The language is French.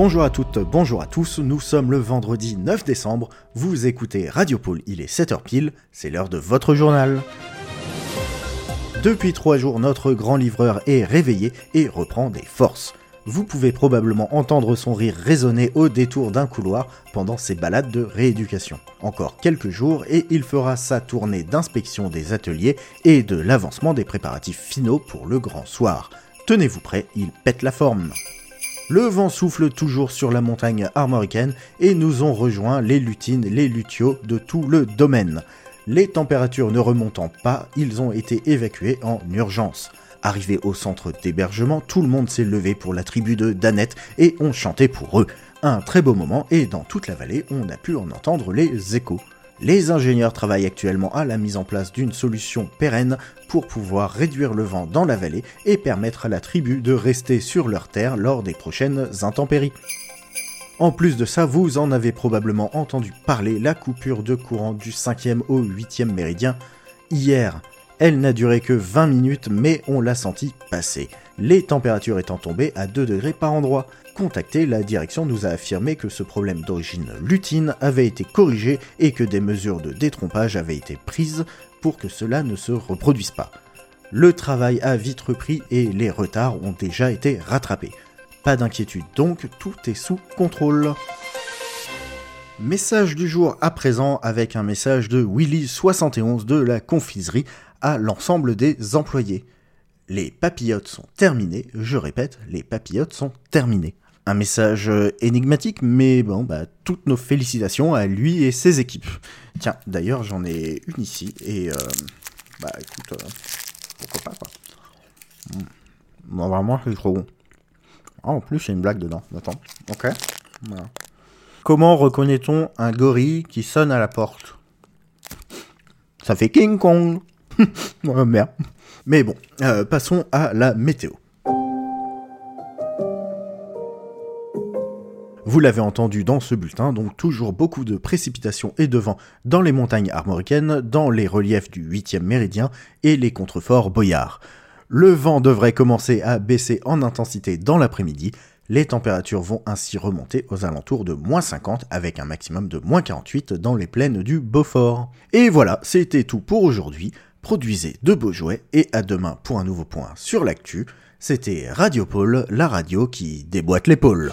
Bonjour à toutes, bonjour à tous, nous sommes le vendredi 9 décembre, vous écoutez Radio Pôle, il est 7h pile, c'est l'heure de votre journal. Depuis trois jours, notre grand livreur est réveillé et reprend des forces. Vous pouvez probablement entendre son rire résonner au détour d'un couloir pendant ses balades de rééducation. Encore quelques jours et il fera sa tournée d'inspection des ateliers et de l'avancement des préparatifs finaux pour le grand soir. Tenez-vous prêt, il pète la forme. Le vent souffle toujours sur la montagne armoricaine et nous ont rejoint les lutines, les luthios de tout le domaine. Les températures ne remontant pas, ils ont été évacués en urgence. Arrivé au centre d'hébergement, tout le monde s'est levé pour la tribu de Danette et ont chanté pour eux. Un très beau moment et dans toute la vallée, on a pu en entendre les échos. Les ingénieurs travaillent actuellement à la mise en place d'une solution pérenne pour pouvoir réduire le vent dans la vallée et permettre à la tribu de rester sur leur terre lors des prochaines intempéries. En plus de ça, vous en avez probablement entendu parler, la coupure de courant du 5e au 8e méridien hier. Elle n'a duré que 20 minutes, mais on l'a senti passer. Les températures étant tombées à 2 degrés par endroit. Contacté, la direction nous a affirmé que ce problème d'origine lutine avait été corrigé et que des mesures de détrompage avaient été prises pour que cela ne se reproduise pas. Le travail a vite repris et les retards ont déjà été rattrapés. Pas d'inquiétude donc, tout est sous contrôle. Message du jour à présent avec un message de Willy71 de la confiserie à l'ensemble des employés. Les papillotes sont terminées, je répète, les papillotes sont terminées. Un message énigmatique, mais bon, bah, toutes nos félicitations à lui et ses équipes. Tiens, d'ailleurs, j'en ai une ici, et euh, bah écoute, euh, pourquoi pas quoi. Hmm. Bon, vraiment, c'est trop bon. Ah, en plus, il y a une blague dedans. Attends, ok. Comment reconnaît-on un gorille qui sonne à la porte? Ça fait King Kong Merde. Mais bon, euh, passons à la météo. Vous l'avez entendu dans ce bulletin, donc toujours beaucoup de précipitations et de vent dans les montagnes armoricaines, dans les reliefs du 8e méridien et les contreforts boyards. Le vent devrait commencer à baisser en intensité dans l'après-midi, les températures vont ainsi remonter aux alentours de moins 50 avec un maximum de moins 48 dans les plaines du Beaufort. Et voilà, c'était tout pour aujourd'hui. Produisez de beaux jouets et à demain pour un nouveau point sur l'actu. C'était Radio Pôle, la radio qui déboîte l'épaule.